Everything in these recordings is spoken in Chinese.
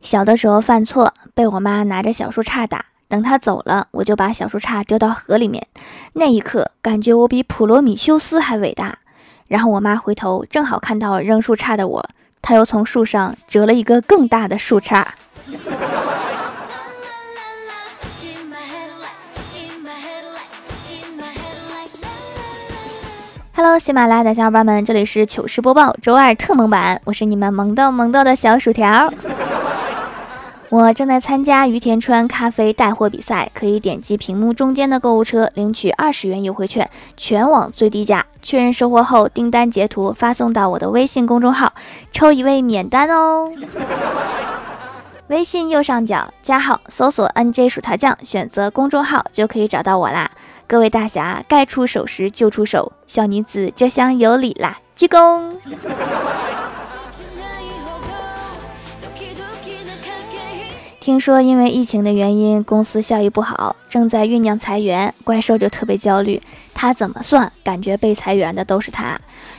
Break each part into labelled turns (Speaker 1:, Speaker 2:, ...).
Speaker 1: 小的时候犯错，被我妈拿着小树杈打。等她走了，我就把小树杈丢到河里面。那一刻，感觉我比普罗米修斯还伟大。然后我妈回头，正好看到扔树杈的我，她又从树上折了一个更大的树杈。Hello，喜马拉雅的小伙伴们，这里是糗事播报周二特萌版，我是你们萌豆萌豆的小薯条。我正在参加于田川咖啡带货比赛，可以点击屏幕中间的购物车领取二十元优惠券，全网最低价。确认收货后，订单截图发送到我的微信公众号，抽一位免单哦。微信右上角加号，搜索 NJ 薯条酱，选择公众号就可以找到我啦。各位大侠，该出手时就出手，小女子这厢有礼啦，鞠躬。听说因为疫情的原因，公司效益不好，正在酝酿裁员，怪兽就特别焦虑。他怎么算，感觉被裁员的都是他。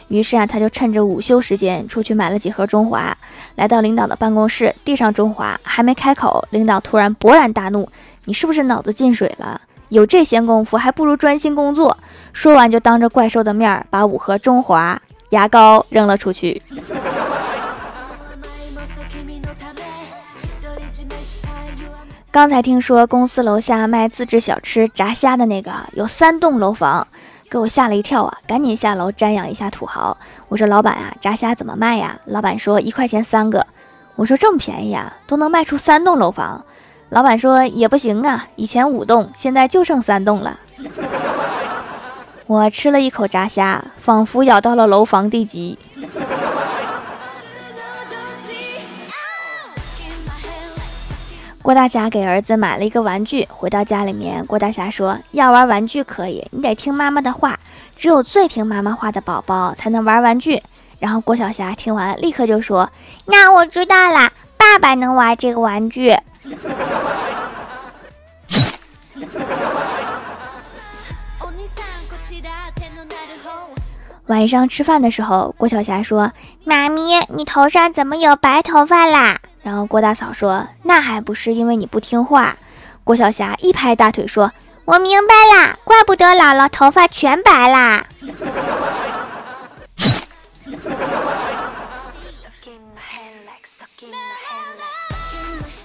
Speaker 1: 于是啊，他就趁着午休时间出去买了几盒中华，来到领导的办公室，递上中华，还没开口，领导突然勃然大怒：“你是不是脑子进水了？”有这闲工夫，还不如专心工作。说完，就当着怪兽的面把五盒中华牙膏扔了出去。刚才听说公司楼下卖自制小吃炸虾的那个有三栋楼房，给我吓了一跳啊！赶紧下楼瞻仰一下土豪。我说老板啊，炸虾怎么卖呀？老板说一块钱三个。我说这么便宜啊，都能卖出三栋楼房。老板说也不行啊，以前五栋，现在就剩三栋了。我吃了一口炸虾，仿佛咬到了楼房地基。郭大侠给儿子买了一个玩具，回到家里面，郭大侠说要玩玩具可以，你得听妈妈的话，只有最听妈妈话的宝宝才能玩玩具。然后郭小霞听完，立刻就说：“那我知道啦，爸爸能玩这个玩具。” 晚上吃饭的时候，郭晓霞说：“妈咪，你头上怎么有白头发啦？”然后郭大嫂说：“那还不是因为你不听话。”郭晓霞一拍大腿说：“我明白啦，怪不得姥姥头发全白啦。”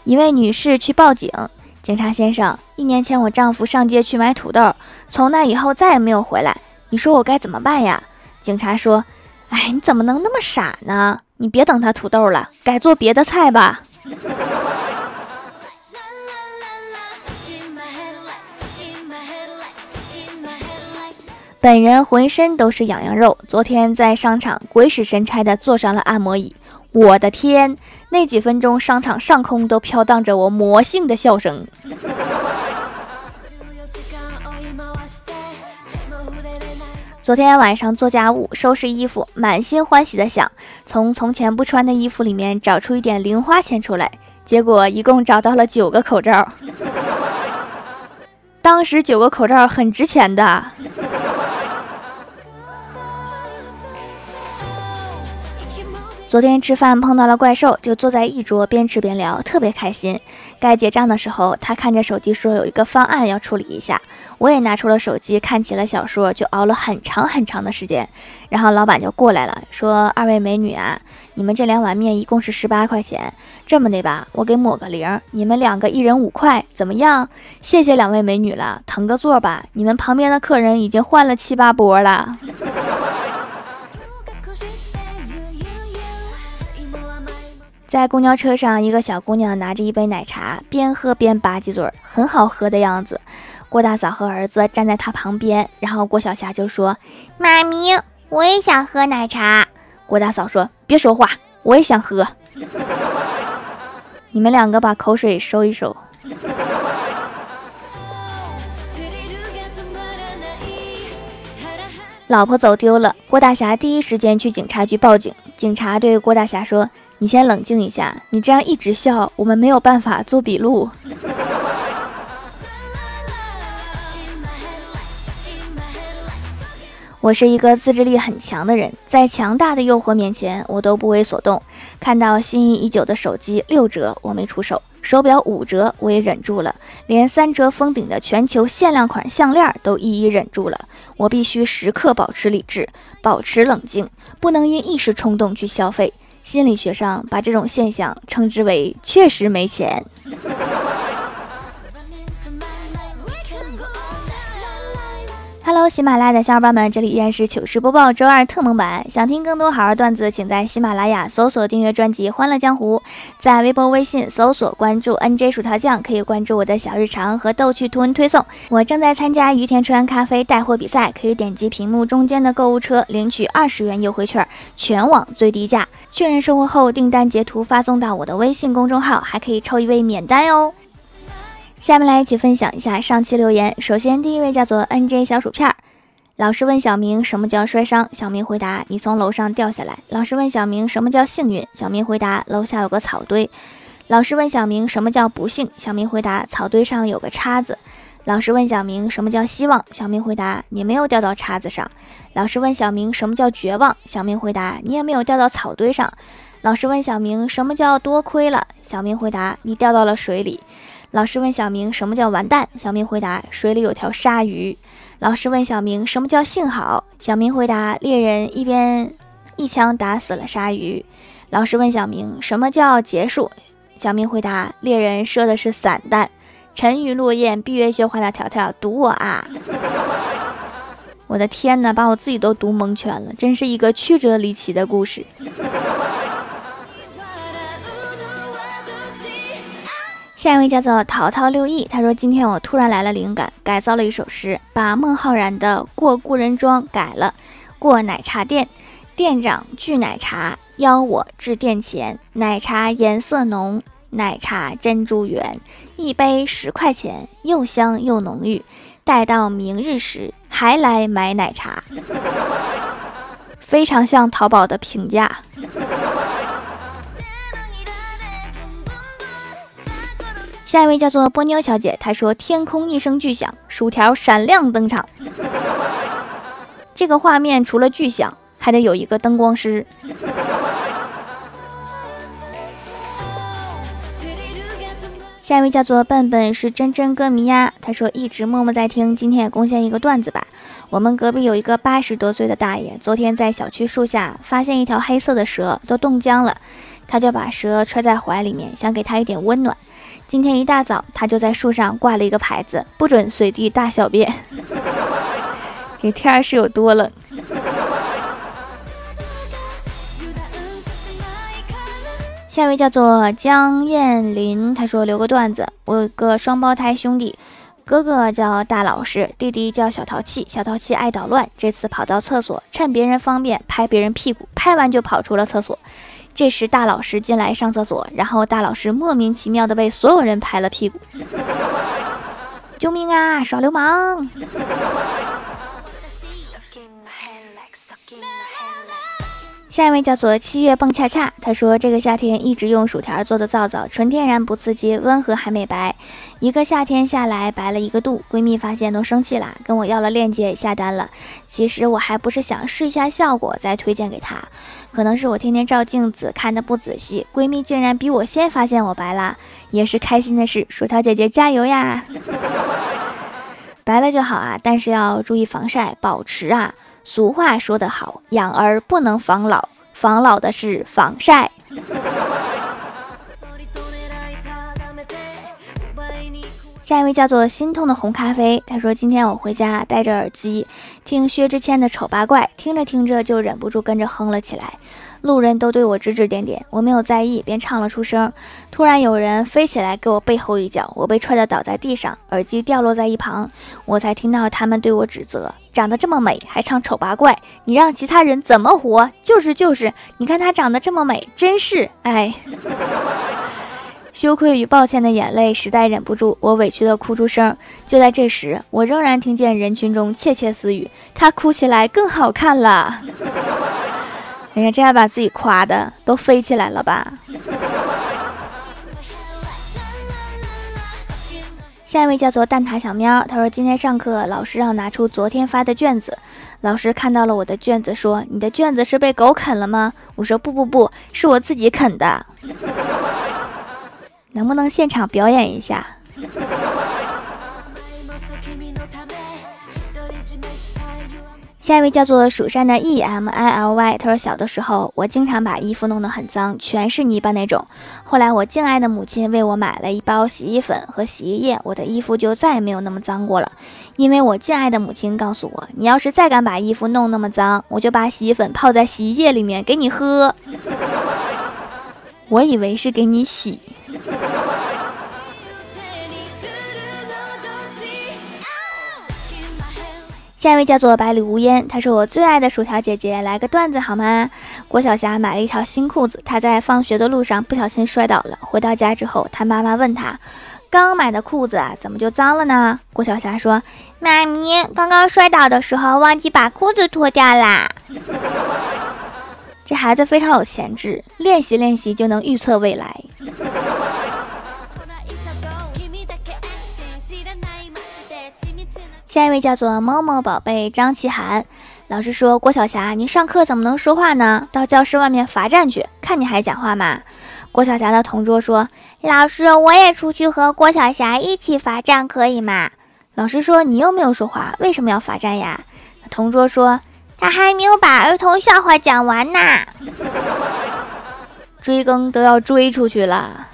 Speaker 1: 一位女士去报警，警察先生，一年前我丈夫上街去买土豆，从那以后再也没有回来，你说我该怎么办呀？警察说：“哎，你怎么能那么傻呢？你别等他土豆了，改做别的菜吧。”本人浑身都是痒痒肉，昨天在商场鬼使神差的坐上了按摩椅。我的天，那几分钟商场上空都飘荡着我魔性的笑声。昨天晚上做家务，收拾衣服，满心欢喜的想从从前不穿的衣服里面找出一点零花钱出来，结果一共找到了九个口罩。当时九个口罩很值钱的。昨天吃饭碰到了怪兽，就坐在一桌边吃边聊，特别开心。该结账的时候，他看着手机说有一个方案要处理一下，我也拿出了手机看起了小说，就熬了很长很长的时间。然后老板就过来了，说：“二位美女啊，你们这两碗面一共是十八块钱，这么的吧，我给抹个零，你们两个一人五块，怎么样？谢谢两位美女了，腾个座吧，你们旁边的客人已经换了七八波了。”在公交车上，一个小姑娘拿着一杯奶茶，边喝边吧唧嘴，很好喝的样子。郭大嫂和儿子站在她旁边，然后郭晓霞就说：“妈咪，我也想喝奶茶。”郭大嫂说：“别说话，我也想喝。你们两个把口水收一收。”老婆走丢了，郭大侠第一时间去警察局报警。警察对郭大侠说。你先冷静一下，你这样一直笑，我们没有办法做笔录。我是一个自制力很强的人，在强大的诱惑面前，我都不为所动。看到心仪已久的手机六折，我没出手；手表五折，我也忍住了；连三折封顶的全球限量款项链都一一忍住了。我必须时刻保持理智，保持冷静，不能因一时冲动去消费。心理学上把这种现象称之为“确实没钱”。Hello，喜马拉雅的小伙伴们，这里依然是糗事播报周二特蒙版。想听更多好玩段子，请在喜马拉雅搜索订阅专辑《欢乐江湖》，在微博、微信搜索关注 NJ 薯条酱，可以关注我的小日常和逗趣图文推送。我正在参加于田川咖啡带货比赛，可以点击屏幕中间的购物车领取二十元优惠券，全网最低价。确认收货后，订单截图发送到我的微信公众号，还可以抽一位免单哦。下面来一起分享一下上期留言。首先，第一位叫做 N J 小薯片儿。老师问小明什么叫摔伤，小明回答：你从楼上掉下来。老师问小明什么叫幸运，小明回答：楼下有个草堆。老师问小明什么叫不幸，小明回答：草堆上有个叉子。老师问小明什么叫希望，小明回答：你没有掉到叉子上。老师问小明什么叫绝望，小明回答：你也没有掉到草堆上。老师问小明什么叫多亏了，小明回答：你掉到了水里。老师问小明什么叫完蛋，小明回答水里有条鲨鱼。老师问小明什么叫幸好，小明回答猎人一边一枪打死了鲨鱼。老师问小明什么叫结束，小明回答猎人射的是散弹。沉鱼落雁，闭月羞花的条条读我啊！我的天哪，把我自己都读蒙圈了，真是一个曲折离奇的故事。下一位叫做淘淘六亿，他说：“今天我突然来了灵感，改造了一首诗，把孟浩然的‘过故人庄’改了。过奶茶店，店长拒奶茶，邀我至店前。奶茶颜色浓，奶茶珍珠圆，一杯十块钱，又香又浓郁。待到明日时，还来买奶茶。非常像淘宝的评价。”下一位叫做波妞小姐，她说：“天空一声巨响，薯条闪亮登场。这个画面除了巨响，还得有一个灯光师。”下一位叫做笨笨是真真歌迷呀，他说一直默默在听，今天也贡献一个段子吧。我们隔壁有一个八十多岁的大爷，昨天在小区树下发现一条黑色的蛇，都冻僵了，他就把蛇揣在怀里面，想给他一点温暖。今天一大早，他就在树上挂了一个牌子，不准随地大小便。这天是有多冷？下一位叫做江燕林，他说留个段子：我有个双胞胎兄弟，哥哥叫大老实，弟弟叫小淘气。小淘气爱捣乱，这次跑到厕所，趁别人方便拍别人屁股，拍完就跑出了厕所。这时，大老师进来上厕所，然后大老师莫名其妙的被所有人拍了屁股。救命啊！耍流氓！下一位叫做七月蹦恰恰，他说这个夏天一直用薯条做的皂皂，纯天然不刺激，温和还美白，一个夏天下来白了一个度。闺蜜发现都生气啦，跟我要了链接也下单了。其实我还不是想试一下效果再推荐给她，可能是我天天照镜子看的不仔细，闺蜜竟然比我先发现我白了，也是开心的事。薯条姐姐加油呀！白了就好啊，但是要注意防晒，保持啊。俗话说得好，养儿不能防老，防老的是防晒。下一位叫做心痛的红咖啡，他说：“今天我回家戴着耳机听薛之谦的《丑八怪》，听着听着就忍不住跟着哼了起来。”路人都对我指指点点，我没有在意，便唱了出声。突然有人飞起来给我背后一脚，我被踹得倒在地上，耳机掉落在一旁，我才听到他们对我指责：长得这么美还唱丑八怪，你让其他人怎么活？就是就是，你看她长得这么美，真是哎。羞愧与抱歉的眼泪实在忍不住，我委屈的哭出声。就在这时，我仍然听见人群中窃窃私语：她哭起来更好看了。哎呀，这下把自己夸的都飞起来了吧！下一位叫做蛋挞小喵，他说今天上课老师让拿出昨天发的卷子，老师看到了我的卷子，说你的卷子是被狗啃了吗？我说不不不是我自己啃的，能不能现场表演一下？下一位叫做蜀山的 E M I L Y，他说小的时候我经常把衣服弄得很脏，全是泥巴那种。后来我敬爱的母亲为我买了一包洗衣粉和洗衣液，我的衣服就再也没有那么脏过了。因为我敬爱的母亲告诉我，你要是再敢把衣服弄那么脏，我就把洗衣粉泡在洗衣液里面给你喝。我以为是给你洗。下一位叫做百里无烟，她是我最爱的薯条姐姐，来个段子好吗？郭晓霞买了一条新裤子，她在放学的路上不小心摔倒了。回到家之后，她妈妈问她，刚买的裤子怎么就脏了呢？郭晓霞说，妈咪，刚刚摔倒的时候忘记把裤子脱掉啦。这孩子非常有潜质，练习练习就能预测未来。下一位叫做猫猫宝贝张启涵，老师说郭晓霞，你上课怎么能说话呢？到教室外面罚站去，看你还讲话吗？郭晓霞的同桌说，老师，我也出去和郭晓霞一起罚站可以吗？老师说，你又没有说话，为什么要罚站呀？同桌说，他还没有把儿童笑话讲完呢，追更都要追出去了。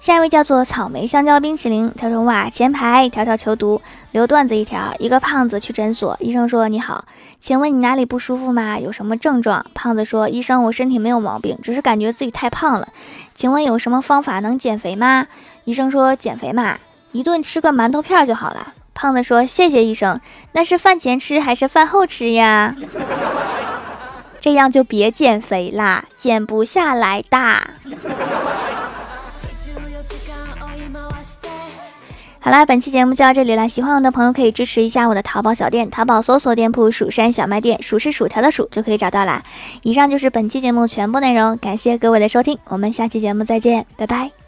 Speaker 1: 下一位叫做草莓香蕉冰淇淋，他说：“哇，前排条条求读，留段子一条。一个胖子去诊所，医生说：你好，请问你哪里不舒服吗？有什么症状？胖子说：医生，我身体没有毛病，只是感觉自己太胖了。请问有什么方法能减肥吗？医生说：减肥嘛，一顿吃个馒头片就好了。胖子说：谢谢医生，那是饭前吃还是饭后吃呀？这样就别减肥啦，减不下来的。”好啦，本期节目就到这里了。喜欢我的朋友可以支持一下我的淘宝小店，淘宝搜索店铺“蜀山小卖店”，数是薯条的数就可以找到啦。以上就是本期节目全部内容，感谢各位的收听，我们下期节目再见，拜拜。